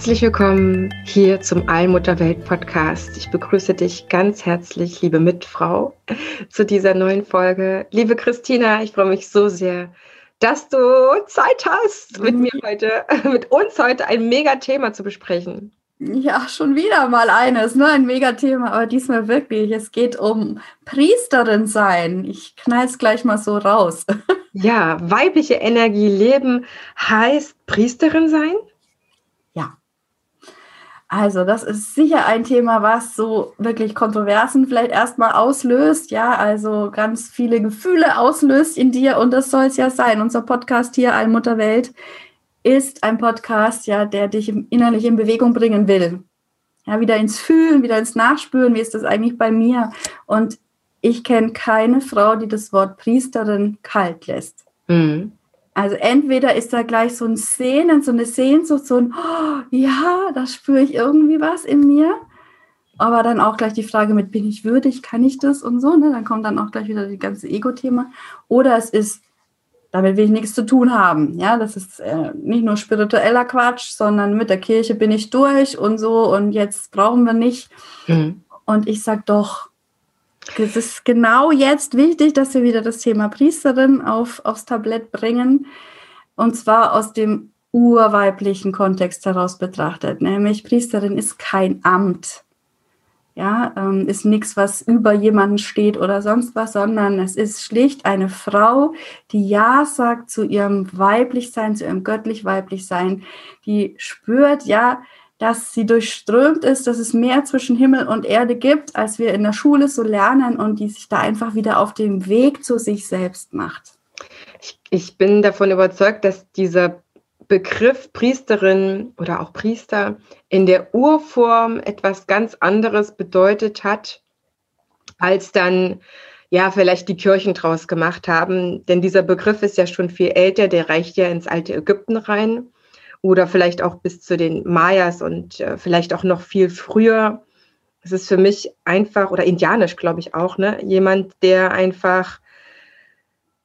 Herzlich willkommen hier zum Allmutterwelt Podcast. Ich begrüße dich ganz herzlich, liebe Mitfrau, zu dieser neuen Folge. Liebe Christina, ich freue mich so sehr, dass du Zeit hast, mit mir heute, mit uns heute ein Mega-Thema zu besprechen. Ja, schon wieder mal eines, ne? Ein Megathema, aber diesmal wirklich. Es geht um Priesterin sein. Ich knall es gleich mal so raus. Ja, weibliche Energie leben heißt Priesterin sein? Also, das ist sicher ein Thema, was so wirklich Kontroversen vielleicht erstmal auslöst, ja, also ganz viele Gefühle auslöst in dir und das soll es ja sein. Unser Podcast hier, Allmutterwelt, ist ein Podcast, ja, der dich innerlich in Bewegung bringen will. Ja, wieder ins Fühlen, wieder ins Nachspüren, wie ist das eigentlich bei mir? Und ich kenne keine Frau, die das Wort Priesterin kalt lässt. Mhm. Also entweder ist da gleich so ein Sehnen, so eine Sehnsucht, so ein, oh, ja, da spüre ich irgendwie was in mir. Aber dann auch gleich die Frage mit, bin ich würdig, kann ich das und so, ne? Dann kommt dann auch gleich wieder das ganze Ego-Thema. Oder es ist, damit will ich nichts zu tun haben. Ja, das ist äh, nicht nur spiritueller Quatsch, sondern mit der Kirche bin ich durch und so und jetzt brauchen wir nicht. Mhm. Und ich sage doch, es ist genau jetzt wichtig, dass wir wieder das Thema Priesterin auf, aufs Tablett bringen. Und zwar aus dem urweiblichen Kontext heraus betrachtet. Nämlich Priesterin ist kein Amt. Ja, ähm, ist nichts, was über jemanden steht oder sonst was, sondern es ist schlicht eine Frau, die Ja sagt zu ihrem Weiblichsein, zu ihrem göttlich Weiblichsein, die spürt, ja, dass sie durchströmt ist, dass es mehr zwischen Himmel und Erde gibt, als wir in der Schule so lernen und die sich da einfach wieder auf dem Weg zu sich selbst macht. Ich, ich bin davon überzeugt, dass dieser Begriff Priesterin oder auch Priester in der Urform etwas ganz anderes bedeutet hat, als dann ja vielleicht die Kirchen draus gemacht haben. Denn dieser Begriff ist ja schon viel älter, der reicht ja ins alte Ägypten rein oder vielleicht auch bis zu den Mayas und äh, vielleicht auch noch viel früher. Es ist für mich einfach, oder indianisch glaube ich auch, ne? jemand, der einfach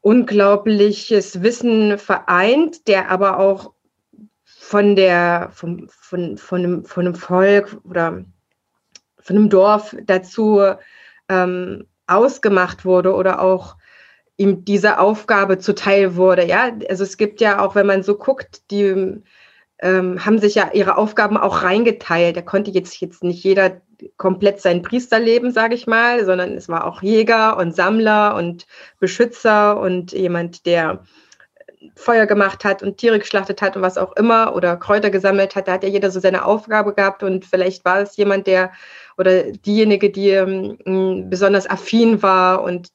unglaubliches Wissen vereint, der aber auch von der, vom, von, von, einem, von einem Volk oder von einem Dorf dazu ähm, ausgemacht wurde oder auch ihm diese Aufgabe zuteil wurde. Ja, also es gibt ja auch, wenn man so guckt, die ähm, haben sich ja ihre Aufgaben auch reingeteilt. Da konnte jetzt, jetzt nicht jeder komplett sein Priesterleben, sage ich mal, sondern es war auch Jäger und Sammler und Beschützer und jemand, der Feuer gemacht hat und Tiere geschlachtet hat und was auch immer oder Kräuter gesammelt hat. Da hat ja jeder so seine Aufgabe gehabt und vielleicht war es jemand, der oder diejenige, die ähm, besonders affin war und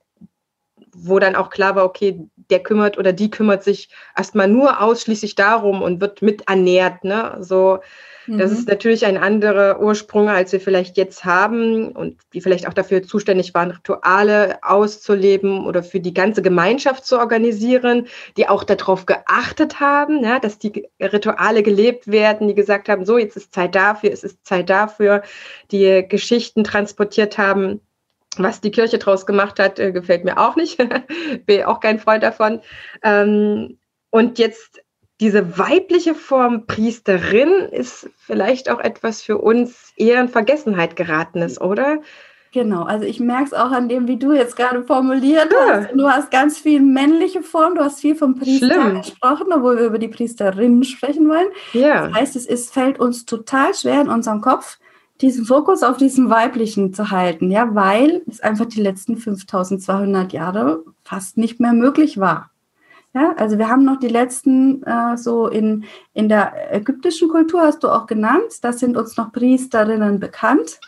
wo dann auch klar war, okay, der kümmert oder die kümmert sich erstmal nur ausschließlich darum und wird mit ernährt. Ne? So, das mhm. ist natürlich ein anderer Ursprung, als wir vielleicht jetzt haben und die vielleicht auch dafür zuständig waren, Rituale auszuleben oder für die ganze Gemeinschaft zu organisieren, die auch darauf geachtet haben, ja, dass die Rituale gelebt werden, die gesagt haben, so, jetzt ist Zeit dafür, es ist Zeit dafür, die Geschichten transportiert haben was die Kirche draus gemacht hat, äh, gefällt mir auch nicht. Bin auch kein Freund davon. Ähm, und jetzt diese weibliche Form Priesterin ist vielleicht auch etwas für uns eher in Vergessenheit geratenes, oder? Genau, also ich merke es auch an dem, wie du jetzt gerade formuliert ja. hast. Du hast ganz viel männliche Form, du hast viel vom Priester Schlimm. gesprochen, obwohl wir über die Priesterin sprechen wollen. Ja. Das heißt, es ist, fällt uns total schwer in unserem Kopf, diesen Fokus auf diesem Weiblichen zu halten, ja, weil es einfach die letzten 5200 Jahre fast nicht mehr möglich war. Ja, also wir haben noch die letzten, äh, so in, in der ägyptischen Kultur hast du auch genannt, da sind uns noch Priesterinnen bekannt.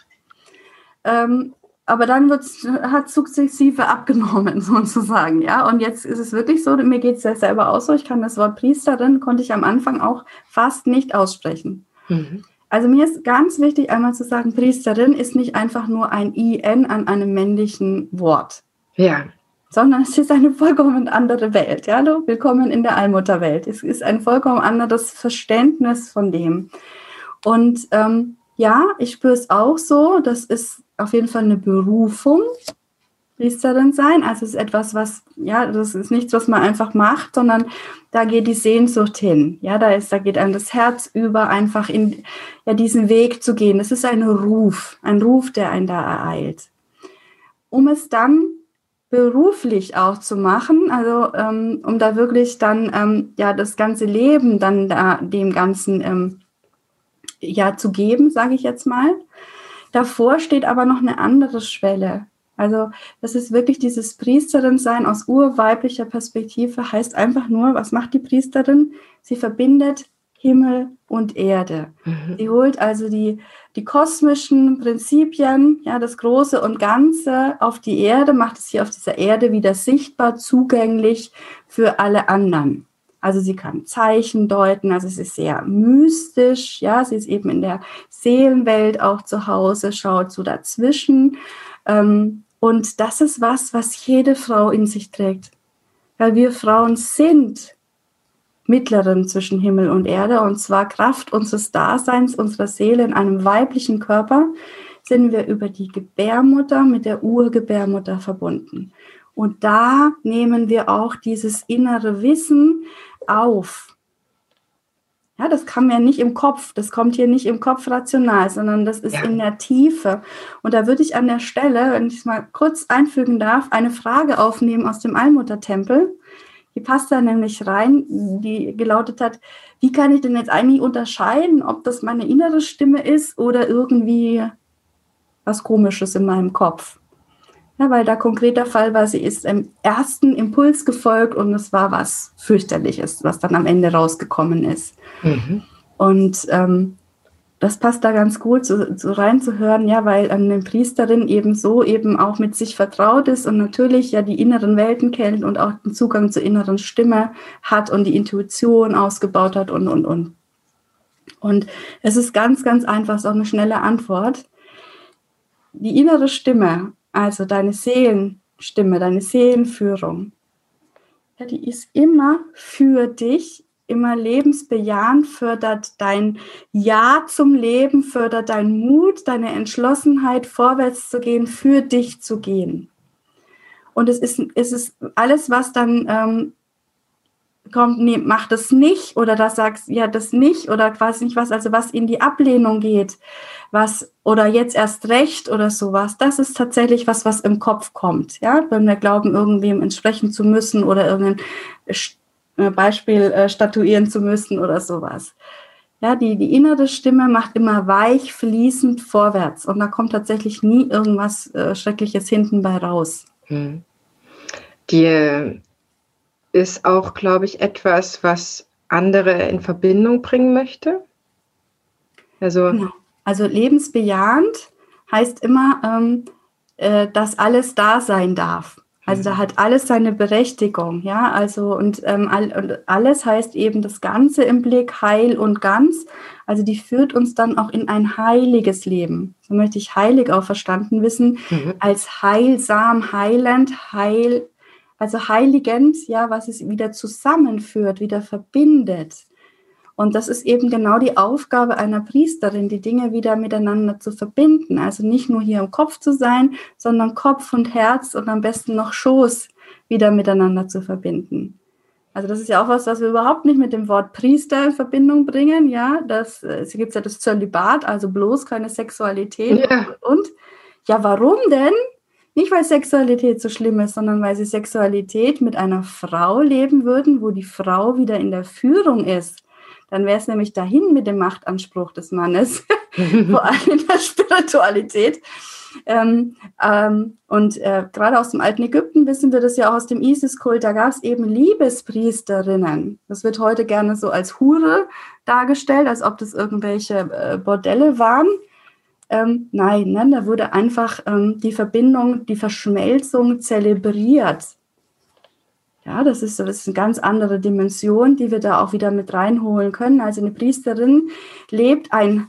Ähm, aber dann hat sukzessive abgenommen, sozusagen, ja. Und jetzt ist es wirklich so, mir geht es ja selber auch so, ich kann das Wort Priesterin, konnte ich am Anfang auch fast nicht aussprechen. Mhm. Also mir ist ganz wichtig, einmal zu sagen, Priesterin ist nicht einfach nur ein IN an einem männlichen Wort. Ja. Sondern es ist eine vollkommen andere Welt. Ja, hallo, willkommen in der Allmutterwelt. Es ist ein vollkommen anderes Verständnis von dem. Und ähm, ja, ich spüre es auch so. Das ist auf jeden Fall eine Berufung, Priesterin sein. Also es ist etwas, was, ja, das ist nichts, was man einfach macht, sondern da geht die Sehnsucht hin. Ja, da ist, da geht einem das Herz über, einfach in ja, diesen Weg zu gehen. Das ist ein Ruf, ein Ruf, der einen da ereilt. Um es dann beruflich auch zu machen, also ähm, um da wirklich dann ähm, ja das ganze Leben dann da dem Ganzen ähm, ja zu geben, sage ich jetzt mal. Davor steht aber noch eine andere Schwelle. Also das ist wirklich dieses Priesterin sein aus urweiblicher Perspektive, heißt einfach nur, was macht die Priesterin? Sie verbindet Himmel und Erde. Mhm. Sie holt also die, die kosmischen Prinzipien, ja, das Große und Ganze auf die Erde, macht es hier auf dieser Erde wieder sichtbar, zugänglich für alle anderen. Also sie kann Zeichen deuten, also es ist sehr mystisch, ja, sie ist eben in der Seelenwelt auch zu Hause, schaut so dazwischen. Ähm, und das ist was, was jede Frau in sich trägt. Weil wir Frauen sind Mittlerin zwischen Himmel und Erde und zwar Kraft unseres Daseins, unserer Seele in einem weiblichen Körper sind wir über die Gebärmutter mit der Urgebärmutter verbunden. Und da nehmen wir auch dieses innere Wissen, auf. Ja, das man ja nicht im Kopf, das kommt hier nicht im Kopf rational, sondern das ist ja. in der Tiefe. Und da würde ich an der Stelle, wenn ich es mal kurz einfügen darf, eine Frage aufnehmen aus dem Allmuttertempel. Die passt da nämlich rein, die gelautet hat, wie kann ich denn jetzt eigentlich unterscheiden, ob das meine innere Stimme ist oder irgendwie was Komisches in meinem Kopf? Ja, weil da konkreter Fall war, sie ist im ersten Impuls gefolgt und es war was fürchterliches, was dann am Ende rausgekommen ist. Mhm. Und ähm, das passt da ganz gut, so, so reinzuhören, ja, weil eine Priesterin eben so eben auch mit sich vertraut ist und natürlich ja die inneren Welten kennt und auch den Zugang zur inneren Stimme hat und die Intuition ausgebaut hat und, und, und. Und es ist ganz, ganz einfach, so eine schnelle Antwort. Die innere Stimme also deine Seelenstimme, deine Seelenführung, ja, die ist immer für dich, immer lebensbejahend, fördert dein Ja zum Leben, fördert deinen Mut, deine Entschlossenheit, vorwärts zu gehen, für dich zu gehen. Und es ist, es ist alles, was dann ähm, kommt, nee, mach das nicht oder das sagst, ja, das nicht oder quasi nicht was, also was in die Ablehnung geht, was oder jetzt erst recht oder sowas, das ist tatsächlich was, was im Kopf kommt, ja, wenn wir glauben, irgendwem entsprechen zu müssen oder irgendein äh, Beispiel äh, statuieren zu müssen oder sowas. Ja, die, die innere Stimme macht immer weich, fließend vorwärts und da kommt tatsächlich nie irgendwas äh, Schreckliches hinten bei raus. Hm. Die ist auch, glaube ich, etwas, was andere in Verbindung bringen möchte. Also, genau. also lebensbejahend heißt immer, ähm, äh, dass alles da sein darf. Also da mhm. hat alles seine Berechtigung, ja. Also und, ähm, all, und alles heißt eben das Ganze im Blick, heil und ganz. Also die führt uns dann auch in ein heiliges Leben. So möchte ich heilig auch verstanden wissen, mhm. als heilsam, heilend, heil, also heiligend, ja, was es wieder zusammenführt, wieder verbindet. Und das ist eben genau die Aufgabe einer Priesterin, die Dinge wieder miteinander zu verbinden. Also nicht nur hier im Kopf zu sein, sondern Kopf und Herz und am besten noch Schoß wieder miteinander zu verbinden. Also das ist ja auch was, was wir überhaupt nicht mit dem Wort Priester in Verbindung bringen. Ja, das, äh, es gibt ja das Zölibat, also bloß keine Sexualität ja. und, und. Ja, warum denn? Nicht, weil Sexualität so schlimm ist, sondern weil sie Sexualität mit einer Frau leben würden, wo die Frau wieder in der Führung ist. Dann wäre es nämlich dahin mit dem Machtanspruch des Mannes, vor allem in der Spiritualität. Ähm, ähm, und äh, gerade aus dem alten Ägypten wissen wir das ja auch aus dem Isis-Kult, da gab es eben Liebespriesterinnen. Das wird heute gerne so als Hure dargestellt, als ob das irgendwelche äh, Bordelle waren. Ähm, nein, ne, da wurde einfach ähm, die Verbindung, die Verschmelzung zelebriert. Ja, das ist, das ist eine ganz andere Dimension, die wir da auch wieder mit reinholen können. Also eine Priesterin lebt ein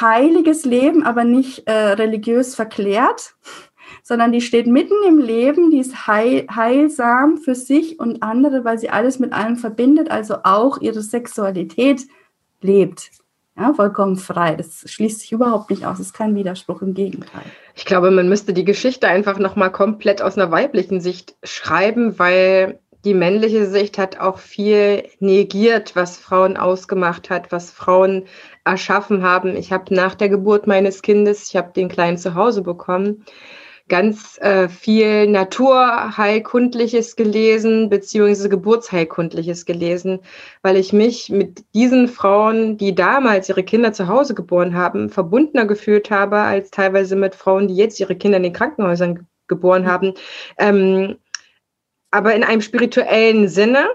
heiliges Leben, aber nicht äh, religiös verklärt, sondern die steht mitten im Leben, die ist heil, heilsam für sich und andere, weil sie alles mit allem verbindet, also auch ihre Sexualität lebt. Ja, vollkommen frei. Das schließt sich überhaupt nicht aus. Das ist kein Widerspruch, im Gegenteil. Ich glaube, man müsste die Geschichte einfach nochmal komplett aus einer weiblichen Sicht schreiben, weil die männliche Sicht hat auch viel negiert, was Frauen ausgemacht hat, was Frauen erschaffen haben. Ich habe nach der Geburt meines Kindes, ich habe den Kleinen zu Hause bekommen, ganz äh, viel Naturheilkundliches gelesen, beziehungsweise Geburtsheilkundliches gelesen, weil ich mich mit diesen Frauen, die damals ihre Kinder zu Hause geboren haben, verbundener gefühlt habe, als teilweise mit Frauen, die jetzt ihre Kinder in den Krankenhäusern geboren haben. Ähm, aber in einem spirituellen Sinne,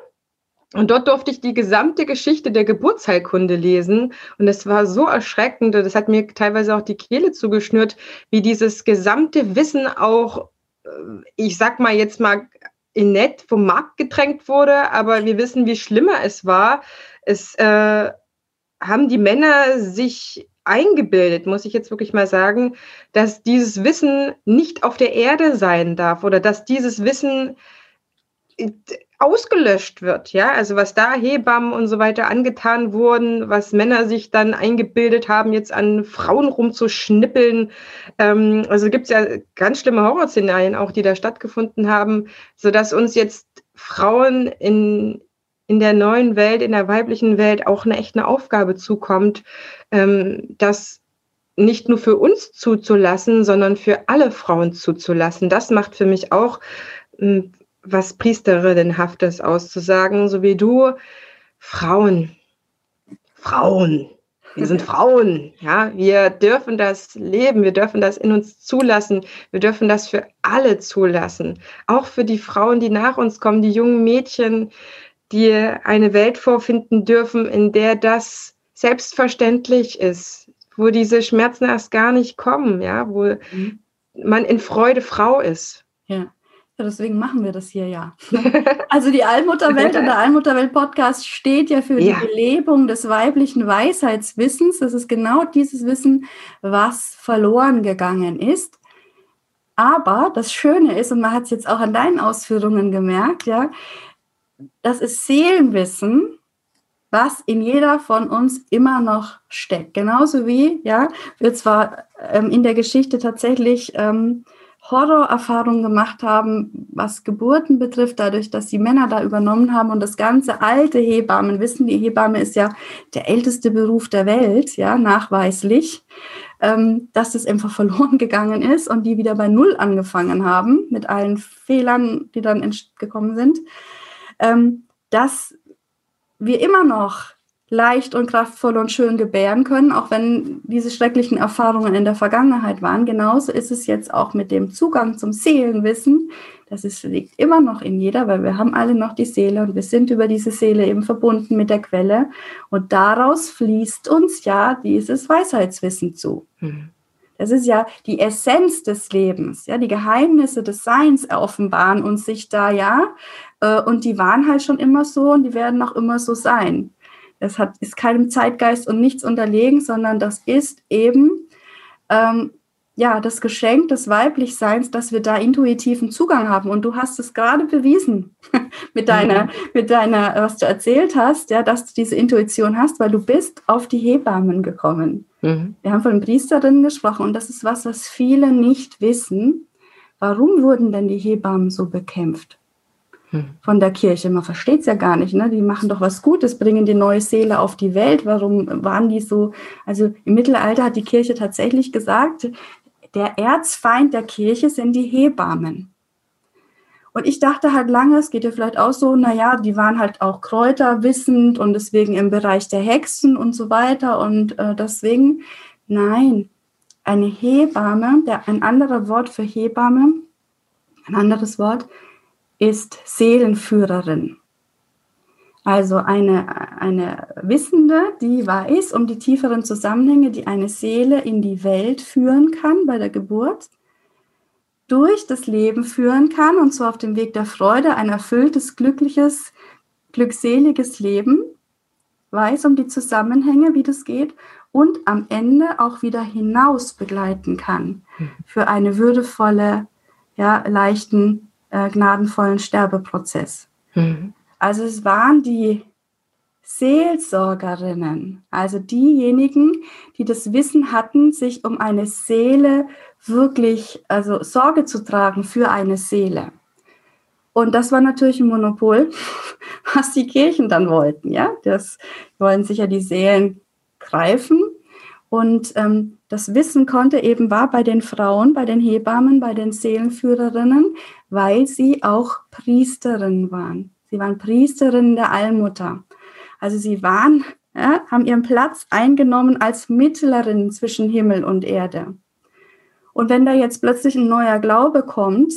und dort durfte ich die gesamte Geschichte der Geburtsheilkunde lesen. Und es war so erschreckend. Und das hat mir teilweise auch die Kehle zugeschnürt, wie dieses gesamte Wissen auch, äh, ich sag mal jetzt mal, in nett vom Markt gedrängt wurde. Aber wir wissen, wie schlimmer es war. Es äh, haben die Männer sich eingebildet, muss ich jetzt wirklich mal sagen, dass dieses Wissen nicht auf der Erde sein darf oder dass dieses Wissen ausgelöscht wird, ja, also was da Hebammen und so weiter angetan wurden, was Männer sich dann eingebildet haben, jetzt an Frauen rumzuschnippeln. Ähm, also gibt es ja ganz schlimme Horrorszenarien auch, die da stattgefunden haben, sodass uns jetzt Frauen in, in der neuen Welt, in der weiblichen Welt auch eine echte Aufgabe zukommt, ähm, das nicht nur für uns zuzulassen, sondern für alle Frauen zuzulassen. Das macht für mich auch hm, was Priesterinnenhaftes auszusagen, so wie du. Frauen, Frauen, wir sind Frauen, ja, wir dürfen das leben, wir dürfen das in uns zulassen, wir dürfen das für alle zulassen, auch für die Frauen, die nach uns kommen, die jungen Mädchen, die eine Welt vorfinden dürfen, in der das selbstverständlich ist, wo diese Schmerzen erst gar nicht kommen, ja, wo mhm. man in Freude Frau ist. Ja. Ja, deswegen machen wir das hier ja. Also die Allmutterwelt und der Allmutterwelt-Podcast steht ja für ja. die Belebung des weiblichen Weisheitswissens. Das ist genau dieses Wissen, was verloren gegangen ist. Aber das Schöne ist, und man hat es jetzt auch an deinen Ausführungen gemerkt, ja, das ist Seelenwissen, was in jeder von uns immer noch steckt. Genauso wie, ja, wir zwar ähm, in der Geschichte tatsächlich ähm, Horrorerfahrungen gemacht haben, was Geburten betrifft, dadurch, dass die Männer da übernommen haben und das ganze alte Hebammen wissen, die Hebamme ist ja der älteste Beruf der Welt, ja, nachweislich, ähm, dass das einfach verloren gegangen ist und die wieder bei Null angefangen haben mit allen Fehlern, die dann gekommen sind, ähm, dass wir immer noch leicht und kraftvoll und schön gebären können, auch wenn diese schrecklichen Erfahrungen in der Vergangenheit waren. Genauso ist es jetzt auch mit dem Zugang zum Seelenwissen. Das ist, liegt immer noch in jeder, weil wir haben alle noch die Seele und wir sind über diese Seele eben verbunden mit der Quelle. Und daraus fließt uns ja dieses Weisheitswissen zu. Mhm. Das ist ja die Essenz des Lebens, ja, die Geheimnisse des Seins offenbaren uns sich da ja. Äh, und die waren halt schon immer so und die werden auch immer so sein. Es hat, ist keinem Zeitgeist und nichts unterlegen, sondern das ist eben ähm, ja das Geschenk des Weiblichseins, dass wir da intuitiven Zugang haben. Und du hast es gerade bewiesen mit deiner, mhm. mit deiner, was du erzählt hast, ja, dass du diese Intuition hast, weil du bist auf die Hebammen gekommen. Mhm. Wir haben von Priesterinnen gesprochen und das ist was, was viele nicht wissen. Warum wurden denn die Hebammen so bekämpft? Hm. von der Kirche. Man versteht es ja gar nicht. Ne? Die machen doch was Gutes, bringen die neue Seele auf die Welt. Warum waren die so? Also im Mittelalter hat die Kirche tatsächlich gesagt, der Erzfeind der Kirche sind die Hebammen. Und ich dachte halt lange, es geht ja vielleicht auch so, naja, die waren halt auch kräuterwissend und deswegen im Bereich der Hexen und so weiter. Und äh, deswegen, nein, eine Hebamme, der, ein anderer Wort für Hebamme, ein anderes Wort, ist Seelenführerin. Also eine, eine Wissende, die weiß um die tieferen Zusammenhänge, die eine Seele in die Welt führen kann bei der Geburt, durch das Leben führen kann und so auf dem Weg der Freude ein erfülltes, glückliches, glückseliges Leben, weiß um die Zusammenhänge, wie das geht und am Ende auch wieder hinaus begleiten kann hm. für eine würdevolle, ja, leichten, äh, gnadenvollen Sterbeprozess. Mhm. Also es waren die Seelsorgerinnen, also diejenigen, die das Wissen hatten, sich um eine Seele wirklich, also Sorge zu tragen für eine Seele. Und das war natürlich ein Monopol, was die Kirchen dann wollten. Ja, das wollen sicher die Seelen greifen. Und ähm, das Wissen konnte eben war bei den Frauen, bei den Hebammen, bei den Seelenführerinnen, weil sie auch Priesterinnen waren. Sie waren Priesterinnen der Allmutter. Also sie waren, ja, haben ihren Platz eingenommen als Mittlerin zwischen Himmel und Erde. Und wenn da jetzt plötzlich ein neuer Glaube kommt,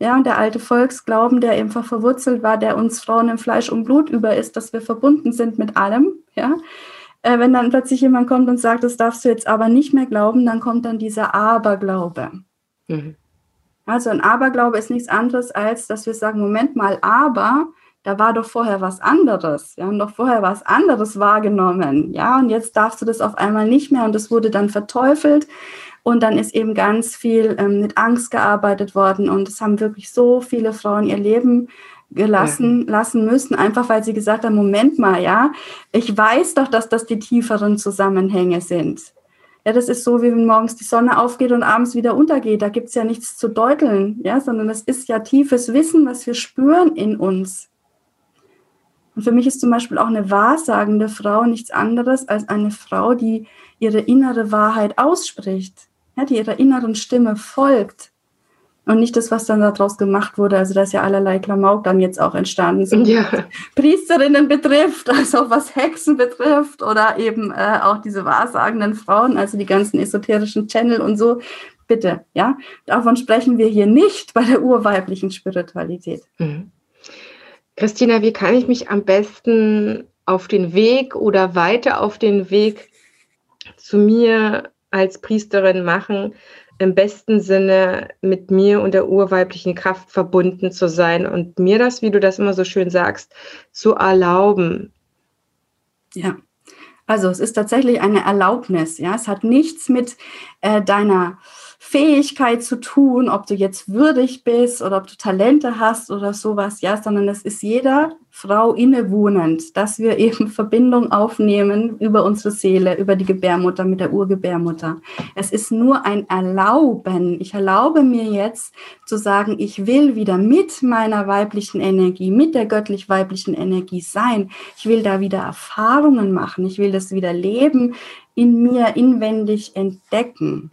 ja, und der alte Volksglauben, der einfach verwurzelt war, der uns Frauen im Fleisch und Blut über ist, dass wir verbunden sind mit allem, ja, äh, wenn dann plötzlich jemand kommt und sagt, das darfst du jetzt aber nicht mehr glauben, dann kommt dann dieser Aberglaube. Mhm. Also ein Aberglaube ist nichts anderes, als dass wir sagen, Moment mal, aber da war doch vorher was anderes. Wir haben doch vorher was anderes wahrgenommen. Ja, und jetzt darfst du das auf einmal nicht mehr und das wurde dann verteufelt. Und dann ist eben ganz viel ähm, mit Angst gearbeitet worden und es haben wirklich so viele Frauen ihr Leben gelassen ja. lassen müssen, einfach weil sie gesagt haben, Moment mal, ja, ich weiß doch, dass das die tieferen Zusammenhänge sind. Ja, das ist so, wie wenn morgens die Sonne aufgeht und abends wieder untergeht. Da gibt es ja nichts zu deuteln, ja, sondern es ist ja tiefes Wissen, was wir spüren in uns. Und für mich ist zum Beispiel auch eine wahrsagende Frau nichts anderes als eine Frau, die ihre innere Wahrheit ausspricht ja, die ihrer inneren Stimme folgt und nicht das, was dann daraus gemacht wurde. Also da ist ja allerlei Klamauk dann jetzt auch entstanden sind. Ja. Priesterinnen betrifft, also was Hexen betrifft oder eben äh, auch diese wahrsagenden Frauen, also die ganzen esoterischen Channel und so. Bitte, ja, davon sprechen wir hier nicht bei der urweiblichen Spiritualität. Mhm. Christina, wie kann ich mich am besten auf den Weg oder weiter auf den Weg zu mir als Priesterin machen, im besten Sinne mit mir und der urweiblichen Kraft verbunden zu sein und mir das, wie du das immer so schön sagst, zu erlauben. Ja, also es ist tatsächlich eine Erlaubnis. Ja, es hat nichts mit äh, deiner Fähigkeit zu tun, ob du jetzt würdig bist oder ob du Talente hast oder sowas, ja, sondern es ist jeder Frau innewohnend, dass wir eben Verbindung aufnehmen über unsere Seele, über die Gebärmutter mit der Urgebärmutter. Es ist nur ein Erlauben. Ich erlaube mir jetzt zu sagen, ich will wieder mit meiner weiblichen Energie, mit der göttlich-weiblichen Energie sein. Ich will da wieder Erfahrungen machen. Ich will das wieder leben, in mir inwendig entdecken.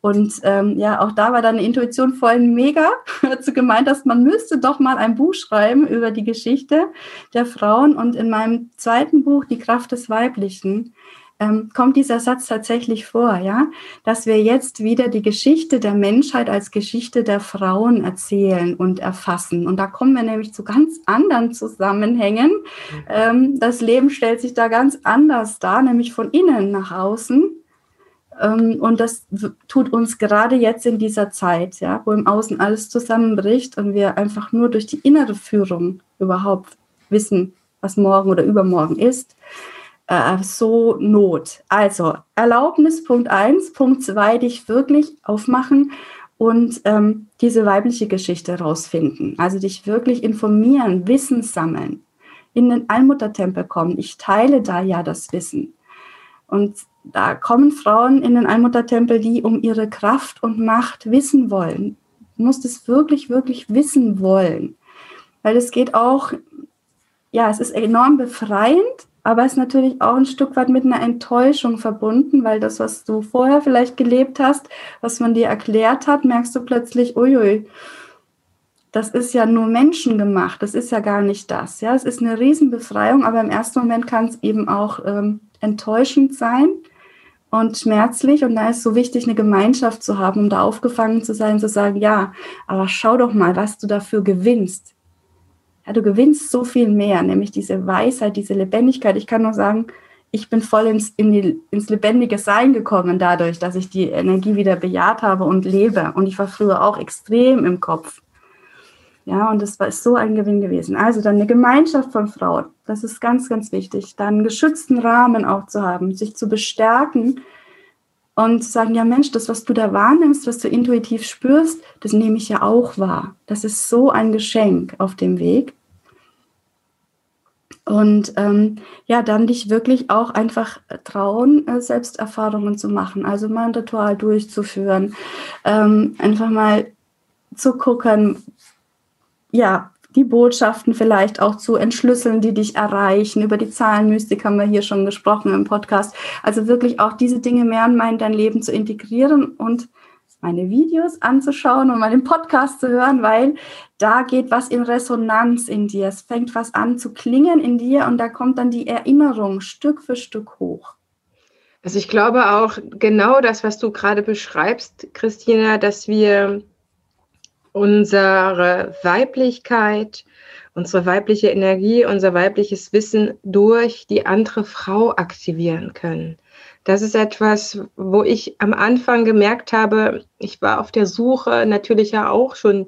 Und ähm, ja, auch da war deine Intuition vorhin mega, dazu gemeint, dass man müsste doch mal ein Buch schreiben über die Geschichte der Frauen. Und in meinem zweiten Buch, Die Kraft des Weiblichen, ähm, kommt dieser Satz tatsächlich vor, ja, dass wir jetzt wieder die Geschichte der Menschheit als Geschichte der Frauen erzählen und erfassen. Und da kommen wir nämlich zu ganz anderen Zusammenhängen. Mhm. Ähm, das Leben stellt sich da ganz anders dar, nämlich von innen nach außen. Ähm, und das tut uns gerade jetzt in dieser Zeit, ja, wo im Außen alles zusammenbricht und wir einfach nur durch die innere Führung überhaupt wissen, was morgen oder übermorgen ist, äh, so Not. Also Erlaubnis Punkt 1, Punkt 2, dich wirklich aufmachen und ähm, diese weibliche Geschichte rausfinden. Also dich wirklich informieren, Wissen sammeln, in den Allmuttertempel kommen. Ich teile da ja das Wissen. Und da kommen Frauen in den Allmuttertempel, die um ihre Kraft und Macht wissen wollen. Du musst es wirklich, wirklich wissen wollen. Weil es geht auch, ja, es ist enorm befreiend, aber es ist natürlich auch ein Stück weit mit einer Enttäuschung verbunden, weil das, was du vorher vielleicht gelebt hast, was man dir erklärt hat, merkst du plötzlich, uiui, das ist ja nur menschengemacht, das ist ja gar nicht das. Ja, es ist eine Riesenbefreiung, aber im ersten Moment kann es eben auch ähm, enttäuschend sein und schmerzlich. Und da ist so wichtig, eine Gemeinschaft zu haben, um da aufgefangen zu sein, zu sagen, ja, aber schau doch mal, was du dafür gewinnst. ja, du gewinnst so viel mehr, nämlich diese Weisheit, diese Lebendigkeit. Ich kann nur sagen, ich bin voll ins, in die, ins lebendige Sein gekommen dadurch, dass ich die Energie wieder bejaht habe und lebe. Und ich war früher auch extrem im Kopf. Ja, und das war so ein Gewinn gewesen. Also dann eine Gemeinschaft von Frauen, das ist ganz, ganz wichtig. Dann einen geschützten Rahmen auch zu haben, sich zu bestärken und zu sagen, ja Mensch, das, was du da wahrnimmst, was du intuitiv spürst, das nehme ich ja auch wahr. Das ist so ein Geschenk auf dem Weg. Und ähm, ja, dann dich wirklich auch einfach trauen, äh, Selbsterfahrungen zu machen, also mal ein Ritual durchzuführen, ähm, einfach mal zu gucken, ja, die Botschaften vielleicht auch zu entschlüsseln, die dich erreichen. Über die Zahlenmystik haben wir hier schon gesprochen im Podcast. Also wirklich auch diese Dinge mehr und mehr in dein Leben zu integrieren und meine Videos anzuschauen und meinen Podcast zu hören, weil da geht was in Resonanz in dir. Es fängt was an zu klingen in dir und da kommt dann die Erinnerung Stück für Stück hoch. Also ich glaube auch genau das, was du gerade beschreibst, Christina, dass wir unsere Weiblichkeit, unsere weibliche Energie, unser weibliches Wissen durch die andere Frau aktivieren können. Das ist etwas, wo ich am Anfang gemerkt habe, ich war auf der Suche natürlich ja auch schon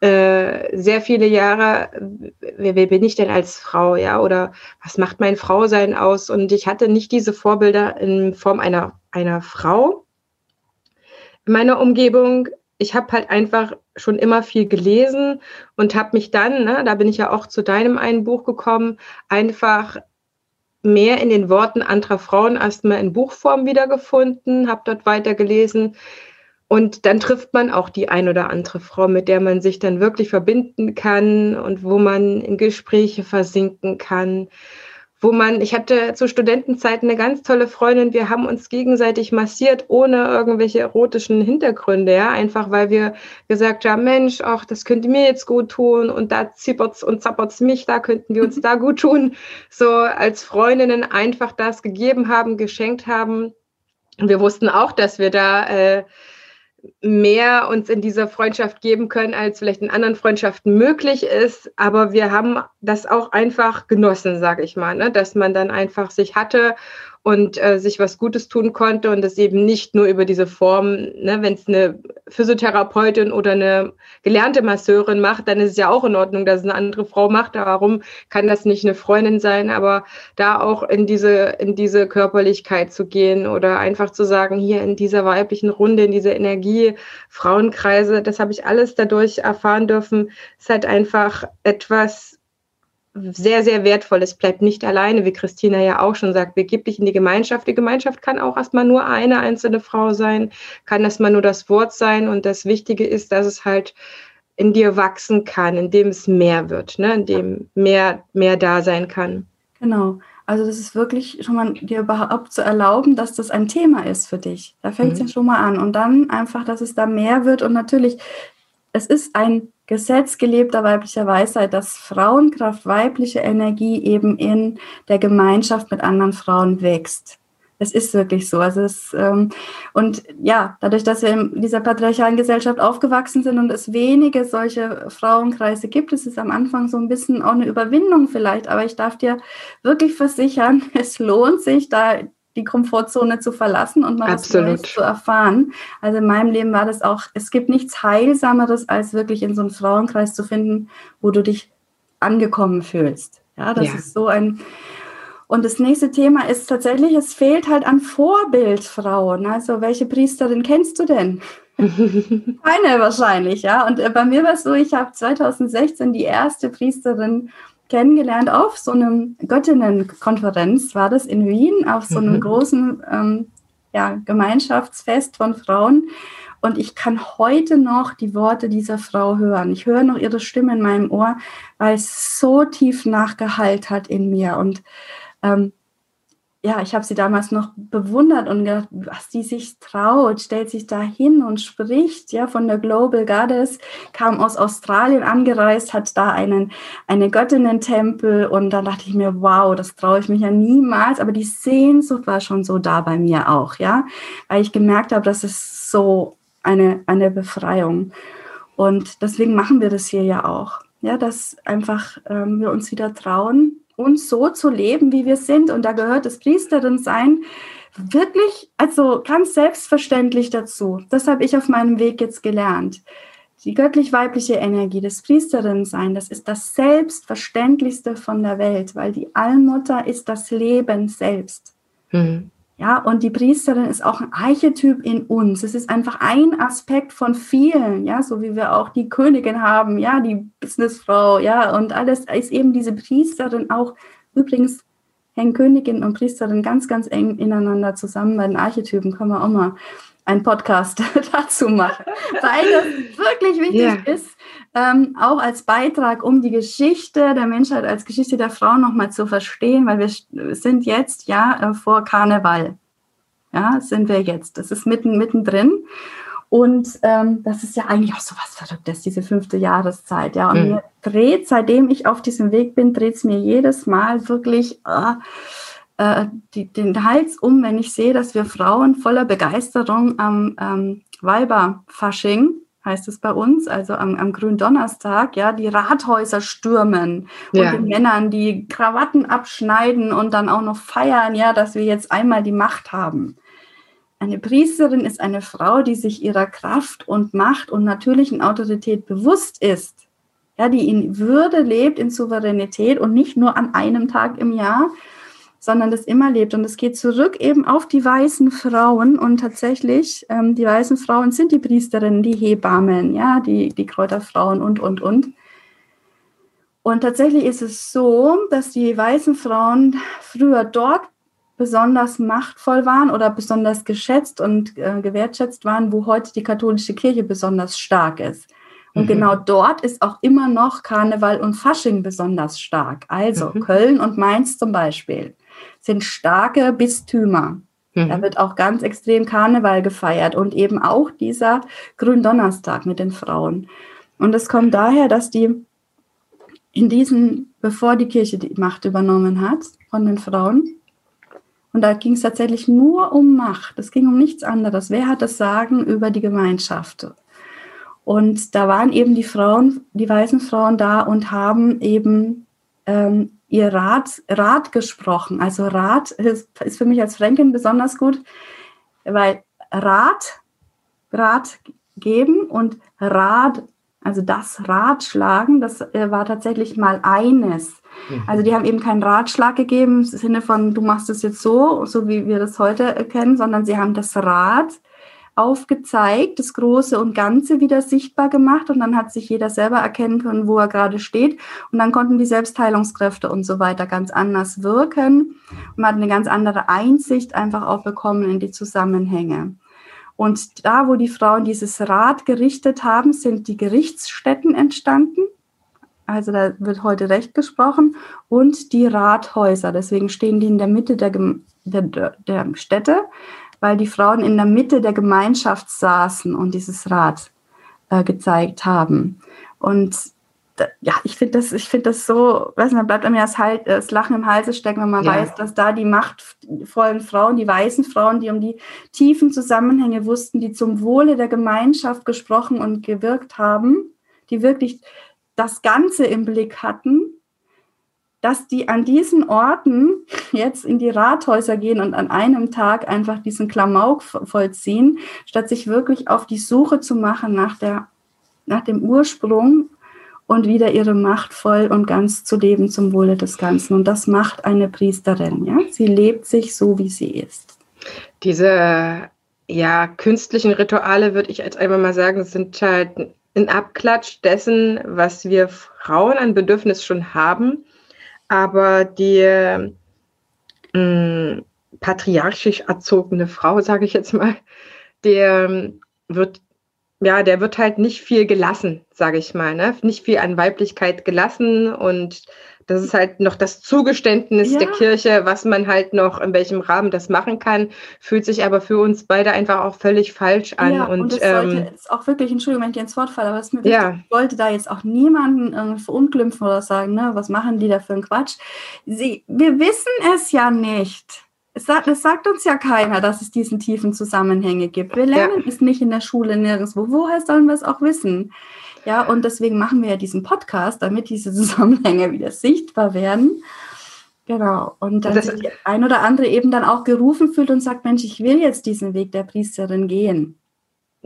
äh, sehr viele Jahre, wer, wer, bin ich denn als Frau, ja, oder was macht mein Frausein aus? Und ich hatte nicht diese Vorbilder in Form einer, einer Frau in meiner Umgebung. Ich habe halt einfach schon immer viel gelesen und habe mich dann, ne, da bin ich ja auch zu deinem einen Buch gekommen, einfach mehr in den Worten anderer Frauen erstmal in Buchform wiedergefunden, habe dort weitergelesen. Und dann trifft man auch die ein oder andere Frau, mit der man sich dann wirklich verbinden kann und wo man in Gespräche versinken kann wo man, ich hatte zu Studentenzeiten eine ganz tolle Freundin, wir haben uns gegenseitig massiert, ohne irgendwelche erotischen Hintergründe, ja, einfach weil wir gesagt haben, Mensch, ach, das könnte mir jetzt gut tun und da zippert's und zappert's mich, da könnten wir uns da gut tun. So als Freundinnen einfach das gegeben haben, geschenkt haben. Und wir wussten auch, dass wir da äh, mehr uns in dieser Freundschaft geben können, als vielleicht in anderen Freundschaften möglich ist. Aber wir haben das auch einfach genossen, sage ich mal, ne? dass man dann einfach sich hatte und äh, sich was Gutes tun konnte und das eben nicht nur über diese Form, ne, wenn es eine Physiotherapeutin oder eine gelernte Masseurin macht, dann ist es ja auch in Ordnung, dass es eine andere Frau macht. Warum kann das nicht eine Freundin sein? Aber da auch in diese, in diese Körperlichkeit zu gehen oder einfach zu sagen, hier in dieser weiblichen Runde, in dieser Energie, Frauenkreise, das habe ich alles dadurch erfahren dürfen, ist halt einfach etwas, sehr, sehr wertvoll. Es bleibt nicht alleine, wie Christina ja auch schon sagt. Begib dich in die Gemeinschaft. Die Gemeinschaft kann auch erstmal nur eine einzelne Frau sein, kann erstmal nur das Wort sein. Und das Wichtige ist, dass es halt in dir wachsen kann, indem es mehr wird, ne? indem mehr, mehr da sein kann. Genau. Also das ist wirklich schon mal dir überhaupt zu erlauben, dass das ein Thema ist für dich. Da fängt es mhm. ja schon mal an. Und dann einfach, dass es da mehr wird. Und natürlich, es ist ein Gesetz gelebter weiblicher Weisheit, dass Frauenkraft, weibliche Energie eben in der Gemeinschaft mit anderen Frauen wächst. Es ist wirklich so. Also es, ähm, und ja, dadurch, dass wir in dieser patriarchalen Gesellschaft aufgewachsen sind und es wenige solche Frauenkreise gibt, ist es am Anfang so ein bisschen auch eine Überwindung vielleicht. Aber ich darf dir wirklich versichern, es lohnt sich, da die Komfortzone zu verlassen und mal Absolut. was Neues zu erfahren. Also in meinem Leben war das auch, es gibt nichts Heilsameres, als wirklich in so einem Frauenkreis zu finden, wo du dich angekommen fühlst. Ja, das ja. ist so ein. Und das nächste Thema ist tatsächlich, es fehlt halt an Vorbildfrauen. Also welche Priesterin kennst du denn? Keine wahrscheinlich, ja. Und äh, bei mir war es so, ich habe 2016 die erste Priesterin kennengelernt auf so einem Göttinnenkonferenz, war das in Wien, auf so einem mhm. großen ähm, ja, Gemeinschaftsfest von Frauen. Und ich kann heute noch die Worte dieser Frau hören. Ich höre noch ihre Stimme in meinem Ohr, weil es so tief nachgeheilt hat in mir. Und ähm, ja, ich habe sie damals noch bewundert und gedacht, was die sich traut, stellt sich da hin und spricht, ja, von der Global Goddess, kam aus Australien angereist, hat da einen, eine Göttinnen-Tempel und dann dachte ich mir, wow, das traue ich mich ja niemals, aber die Sehnsucht war schon so da bei mir auch, ja, weil ich gemerkt habe, das ist so eine, eine Befreiung und deswegen machen wir das hier ja auch. ja, dass einfach ähm, wir uns wieder trauen, uns so zu leben, wie wir sind. Und da gehört das Priesterin sein wirklich, also ganz selbstverständlich dazu. Das habe ich auf meinem Weg jetzt gelernt. Die göttlich-weibliche Energie, das Priesterin-Sein, das ist das Selbstverständlichste von der Welt, weil die Allmutter ist das Leben selbst. Mhm. Ja, und die Priesterin ist auch ein Archetyp in uns. Es ist einfach ein Aspekt von vielen, ja, so wie wir auch die Königin haben, ja, die Businessfrau, ja, und alles ist eben diese Priesterin auch. Übrigens hängen Königin und Priesterin ganz, ganz eng ineinander zusammen. Bei den Archetypen können wir auch mal einen Podcast dazu machen, weil das wirklich wichtig yeah. ist, ähm, auch als Beitrag, um die Geschichte der Menschheit als Geschichte der Frau nochmal zu verstehen, weil wir sind jetzt ja äh, vor Karneval. Ja, sind wir jetzt. Das ist mitten, mittendrin. Und ähm, das ist ja eigentlich auch so was Verrücktes, diese fünfte Jahreszeit. Ja, und mhm. mir dreht, seitdem ich auf diesem Weg bin, dreht es mir jedes Mal wirklich äh, äh, die, den Hals um, wenn ich sehe, dass wir Frauen voller Begeisterung am ähm, Weiberfasching heißt es bei uns, also am, am Gründonnerstag, ja, die Rathäuser stürmen ja. und den Männern die Krawatten abschneiden und dann auch noch feiern, ja, dass wir jetzt einmal die Macht haben. Eine Priesterin ist eine Frau, die sich ihrer Kraft und Macht und natürlichen Autorität bewusst ist, ja, die in Würde lebt, in Souveränität und nicht nur an einem Tag im Jahr, sondern das immer lebt. Und es geht zurück eben auf die weißen Frauen. Und tatsächlich, ähm, die weißen Frauen sind die Priesterinnen, die Hebammen, ja, die, die Kräuterfrauen und, und, und. Und tatsächlich ist es so, dass die weißen Frauen früher dort besonders machtvoll waren oder besonders geschätzt und äh, gewertschätzt waren, wo heute die katholische Kirche besonders stark ist. Und mhm. genau dort ist auch immer noch Karneval und Fasching besonders stark. Also mhm. Köln und Mainz zum Beispiel sind starke Bistümer. Mhm. Da wird auch ganz extrem Karneval gefeiert und eben auch dieser Gründonnerstag mit den Frauen. Und es kommt daher, dass die in diesen, bevor die Kirche die Macht übernommen hat von den Frauen, und da ging es tatsächlich nur um Macht. Es ging um nichts anderes. Wer hat das Sagen über die Gemeinschaft? Und da waren eben die Frauen, die weißen Frauen da und haben eben ähm, ihr Rat, Rat gesprochen. Also Rat ist, ist für mich als Fränkin besonders gut, weil Rat, Rat geben und Rat, also das Ratschlagen, das äh, war tatsächlich mal eines. Mhm. Also die haben eben keinen Ratschlag gegeben im Sinne von, du machst es jetzt so, so wie wir das heute kennen, sondern sie haben das Rat aufgezeigt, das Große und Ganze wieder sichtbar gemacht und dann hat sich jeder selber erkennen können, wo er gerade steht und dann konnten die Selbstheilungskräfte und so weiter ganz anders wirken und man hat eine ganz andere Einsicht einfach auch bekommen in die Zusammenhänge. Und da, wo die Frauen dieses Rad gerichtet haben, sind die Gerichtsstätten entstanden. Also da wird heute Recht gesprochen und die Rathäuser. Deswegen stehen die in der Mitte der, der, der Städte weil die Frauen in der Mitte der Gemeinschaft saßen und dieses Rad äh, gezeigt haben. Und da, ja, ich finde das, ich finde das so, weiß nicht, bleibt mir das, halt, das Lachen im Halse stecken, wenn man ja. weiß, dass da die machtvollen Frauen, die weißen Frauen, die um die tiefen Zusammenhänge wussten, die zum Wohle der Gemeinschaft gesprochen und gewirkt haben, die wirklich das Ganze im Blick hatten, dass die an diesen Orten jetzt in die Rathäuser gehen und an einem Tag einfach diesen Klamauk vollziehen, statt sich wirklich auf die Suche zu machen nach, der, nach dem Ursprung und wieder ihre Macht voll und ganz zu leben zum Wohle des Ganzen. Und das macht eine Priesterin. Ja? Sie lebt sich so, wie sie ist. Diese ja, künstlichen Rituale, würde ich jetzt einmal mal sagen, sind halt ein Abklatsch dessen, was wir Frauen an Bedürfnis schon haben aber die mh, mm, patriarchisch erzogene Frau, sage ich jetzt mal, der ähm, wird ja, der wird halt nicht viel gelassen, sage ich mal, ne? Nicht viel an Weiblichkeit gelassen und das ist halt noch das Zugeständnis ja. der Kirche, was man halt noch in welchem Rahmen das machen kann, fühlt sich aber für uns beide einfach auch völlig falsch an. Ja, und, und das ähm, sollte jetzt auch wirklich, Entschuldigung, wenn ich ins Wort falle, aber es ist mir wichtig, ja. ich wollte da jetzt auch niemanden äh, verunglimpfen oder sagen, ne, was machen die da für einen Quatsch. Sie, wir wissen es ja nicht. Es sagt, es sagt, uns ja keiner, dass es diesen tiefen Zusammenhänge gibt. Wir lernen ja. es nicht in der Schule nirgendwo. Woher sollen wir es auch wissen? Ja, und deswegen machen wir ja diesen Podcast, damit diese Zusammenhänge wieder sichtbar werden. Genau. Und dass sich ein oder andere eben dann auch gerufen fühlt und sagt, Mensch, ich will jetzt diesen Weg der Priesterin gehen.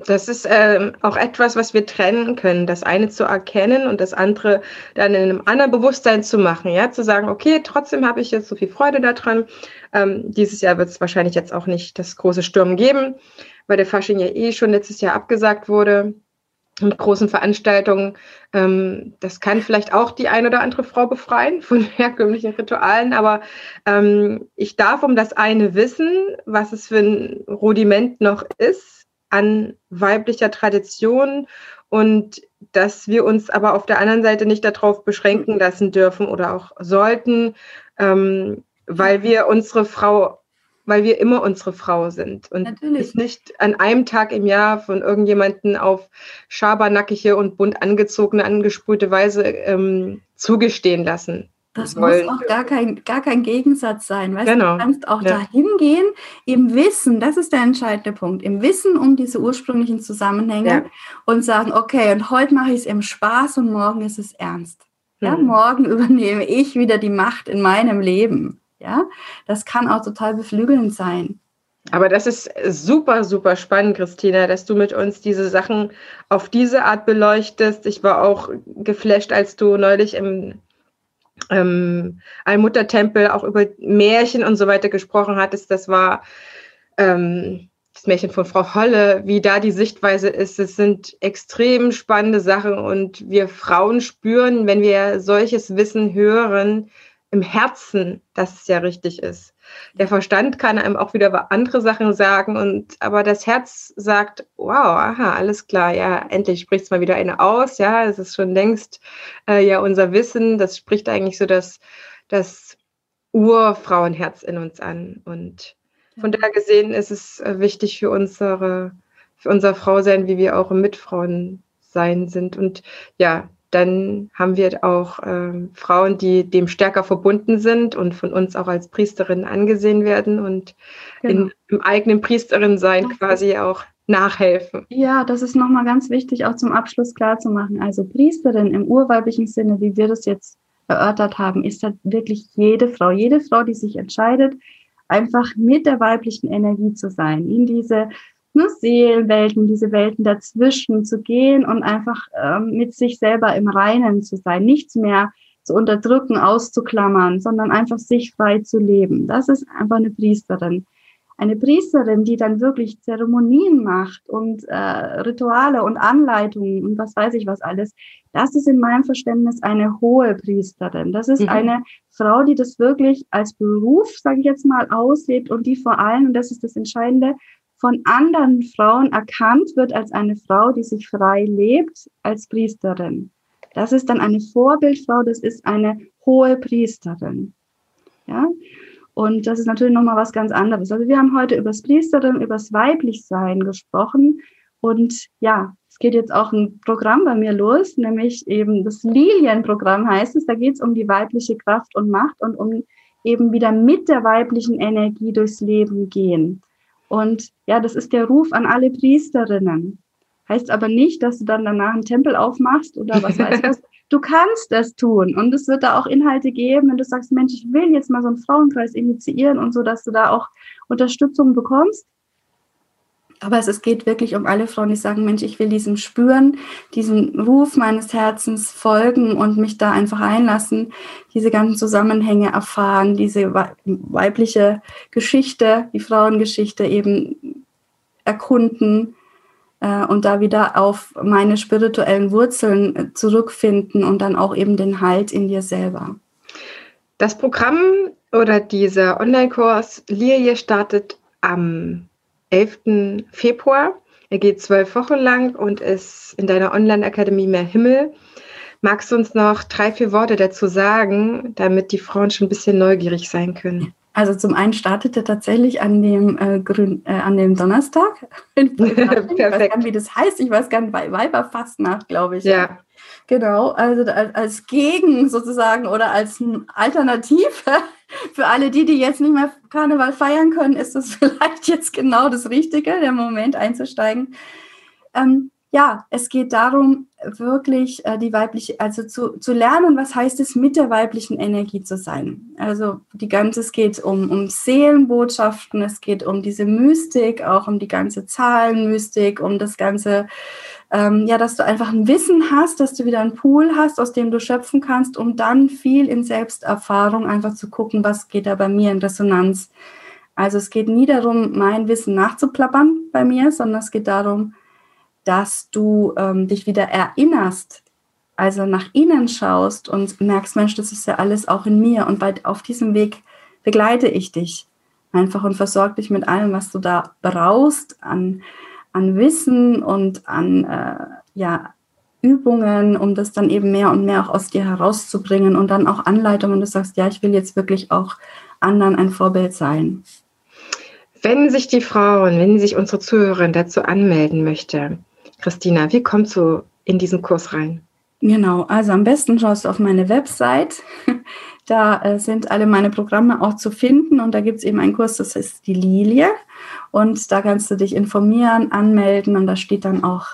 Das ist ähm, auch etwas, was wir trennen können. Das eine zu erkennen und das andere dann in einem anderen Bewusstsein zu machen. Ja, zu sagen, okay, trotzdem habe ich jetzt so viel Freude daran. Ähm, dieses Jahr wird es wahrscheinlich jetzt auch nicht das große Sturm geben, weil der Fasching ja eh schon letztes Jahr abgesagt wurde mit großen Veranstaltungen. Ähm, das kann vielleicht auch die ein oder andere Frau befreien von herkömmlichen Ritualen, aber ähm, ich darf um das eine wissen, was es für ein Rudiment noch ist an weiblicher Tradition und dass wir uns aber auf der anderen Seite nicht darauf beschränken lassen dürfen oder auch sollten, ähm, weil wir unsere Frau weil wir immer unsere Frau sind und Natürlich. es nicht an einem Tag im Jahr von irgendjemanden auf schabernackige und bunt angezogene, angesprühte Weise ähm, zugestehen lassen. Das wollen. muss auch gar kein, gar kein Gegensatz sein. Weißt genau. du, kannst auch ja. dahin gehen, im Wissen, das ist der entscheidende Punkt, im Wissen um diese ursprünglichen Zusammenhänge ja. und sagen, okay, und heute mache ich es im Spaß und morgen ist es ernst. Ja, mhm. morgen übernehme ich wieder die Macht in meinem Leben. Ja, das kann auch total beflügelnd sein. Aber das ist super, super spannend, Christina, dass du mit uns diese Sachen auf diese Art beleuchtest. Ich war auch geflasht, als du neulich im ähm, Allmuttertempel auch über Märchen und so weiter gesprochen hattest. Das war ähm, das Märchen von Frau Holle, wie da die Sichtweise ist. Es sind extrem spannende Sachen und wir Frauen spüren, wenn wir solches Wissen hören, im Herzen, dass es ja richtig ist. Der Verstand kann einem auch wieder andere Sachen sagen und aber das Herz sagt, wow, aha, alles klar, ja, endlich spricht es mal wieder eine aus, ja, es ist schon längst äh, ja unser Wissen, das spricht eigentlich so das, das Urfrauenherz in uns an und von daher gesehen ist es äh, wichtig für unsere, für unser Frausein, wie wir auch Mitfrauen sein sind und ja, dann haben wir auch äh, Frauen, die dem stärker verbunden sind und von uns auch als Priesterin angesehen werden und genau. in, im eigenen Priesterin-Sein quasi auch nachhelfen. Ja, das ist nochmal ganz wichtig, auch zum Abschluss klar zu machen. Also Priesterin im urweiblichen Sinne, wie wir das jetzt erörtert haben, ist halt wirklich jede Frau, jede Frau, die sich entscheidet, einfach mit der weiblichen Energie zu sein, in diese ne, Seelenwelten, diese Welten dazwischen zu gehen und einfach ähm, mit sich selber im Reinen zu sein, nichts mehr zu unterdrücken, auszuklammern, sondern einfach sich frei zu leben. Das ist einfach eine Priesterin. Eine Priesterin, die dann wirklich Zeremonien macht und äh, Rituale und Anleitungen und was weiß ich was alles, das ist in meinem Verständnis eine hohe Priesterin. Das ist mhm. eine Frau, die das wirklich als Beruf, sage ich jetzt mal, auslebt und die vor allem, und das ist das Entscheidende, von anderen Frauen erkannt wird als eine Frau, die sich frei lebt, als Priesterin. Das ist dann eine Vorbildfrau, das ist eine hohe Priesterin. Ja? Und das ist natürlich nochmal was ganz anderes. Also wir haben heute über das Priesterin, über das Weiblichsein gesprochen. Und ja, es geht jetzt auch ein Programm bei mir los, nämlich eben das Lilienprogramm heißt es. Da geht es um die weibliche Kraft und Macht und um eben wieder mit der weiblichen Energie durchs Leben gehen. Und ja, das ist der Ruf an alle Priesterinnen. Heißt aber nicht, dass du dann danach einen Tempel aufmachst oder was weiß ich. Du kannst das tun und es wird da auch Inhalte geben, wenn du sagst, Mensch, ich will jetzt mal so einen Frauenkreis initiieren und so, dass du da auch Unterstützung bekommst. Aber es, es geht wirklich um alle Frauen, die sagen, Mensch, ich will diesem Spüren, diesem Ruf meines Herzens folgen und mich da einfach einlassen, diese ganzen Zusammenhänge erfahren, diese weibliche Geschichte, die Frauengeschichte eben erkunden äh, und da wieder auf meine spirituellen Wurzeln äh, zurückfinden und dann auch eben den Halt in dir selber. Das Programm oder dieser Online-Kurs Lilie startet am 11. Februar. Er geht zwölf Wochen lang und ist in deiner Online-Akademie Mehr Himmel. Magst du uns noch drei, vier Worte dazu sagen, damit die Frauen schon ein bisschen neugierig sein können? Also zum einen startete tatsächlich an dem, äh, Grün, äh, an dem Donnerstag. Perfekt. Ich weiß gar nicht, wie das heißt. Ich weiß gar nicht, Weiberfastnacht, glaube ich. Ja. Genau, also als Gegen sozusagen oder als Alternative für alle die, die jetzt nicht mehr Karneval feiern können, ist das vielleicht jetzt genau das Richtige, der Moment einzusteigen. Ähm, ja, es geht darum, wirklich äh, die weibliche, also zu, zu lernen, was heißt es, mit der weiblichen Energie zu sein. Also die ganze, es geht um, um Seelenbotschaften, es geht um diese Mystik, auch um die ganze Zahlenmystik, um das ganze, ähm, ja, dass du einfach ein Wissen hast, dass du wieder einen Pool hast, aus dem du schöpfen kannst, um dann viel in Selbsterfahrung einfach zu gucken, was geht da bei mir in Resonanz. Also es geht nie darum, mein Wissen nachzuplappern bei mir, sondern es geht darum, dass du ähm, dich wieder erinnerst, also nach innen schaust und merkst, Mensch, das ist ja alles auch in mir. Und bei, auf diesem Weg begleite ich dich einfach und versorge dich mit allem, was du da brauchst an, an Wissen und an äh, ja, Übungen, um das dann eben mehr und mehr auch aus dir herauszubringen und dann auch Anleitungen, du sagst, ja, ich will jetzt wirklich auch anderen ein Vorbild sein. Wenn sich die Frauen, wenn sich unsere Zuhörerin dazu anmelden möchte, Christina, wie kommst du in diesen Kurs rein? Genau, also am besten schaust du auf meine Website. Da äh, sind alle meine Programme auch zu finden und da gibt es eben einen Kurs, das ist die Lilie. Und da kannst du dich informieren, anmelden und da steht dann auch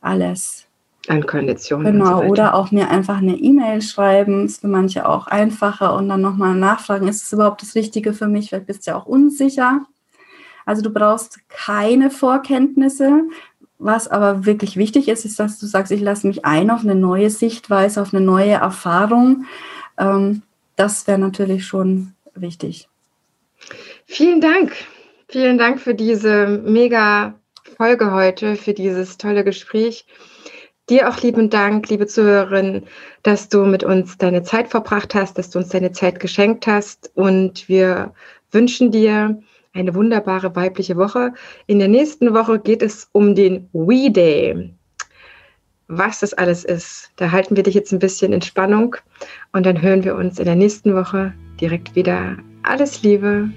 alles. An Konditionen. Genau, so oder auch mir einfach eine E-Mail schreiben, ist für manche auch einfacher und dann nochmal nachfragen, ist es überhaupt das Richtige für mich? Vielleicht bist du ja auch unsicher. Also du brauchst keine Vorkenntnisse. Was aber wirklich wichtig ist, ist, dass du sagst, ich lasse mich ein auf eine neue Sichtweise, auf eine neue Erfahrung. Ähm, das wäre natürlich schon wichtig. Vielen Dank. Vielen Dank für diese mega Folge heute, für dieses tolle Gespräch. Dir auch lieben Dank, liebe Zuhörerin, dass du mit uns deine Zeit verbracht hast, dass du uns deine Zeit geschenkt hast. Und wir wünschen dir eine wunderbare weibliche Woche. In der nächsten Woche geht es um den We Day. Was das alles ist, da halten wir dich jetzt ein bisschen in Spannung und dann hören wir uns in der nächsten Woche direkt wieder. Alles Liebe,